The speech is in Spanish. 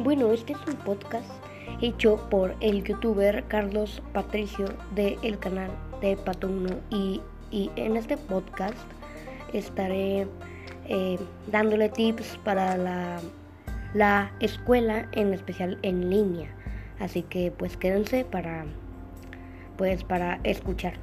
bueno, este es un podcast hecho por el youtuber Carlos Patricio del canal de Pato y, y, en este podcast estaré eh, dándole tips para la, la escuela, en especial en línea. Así que pues quédense para pues para escucharlo.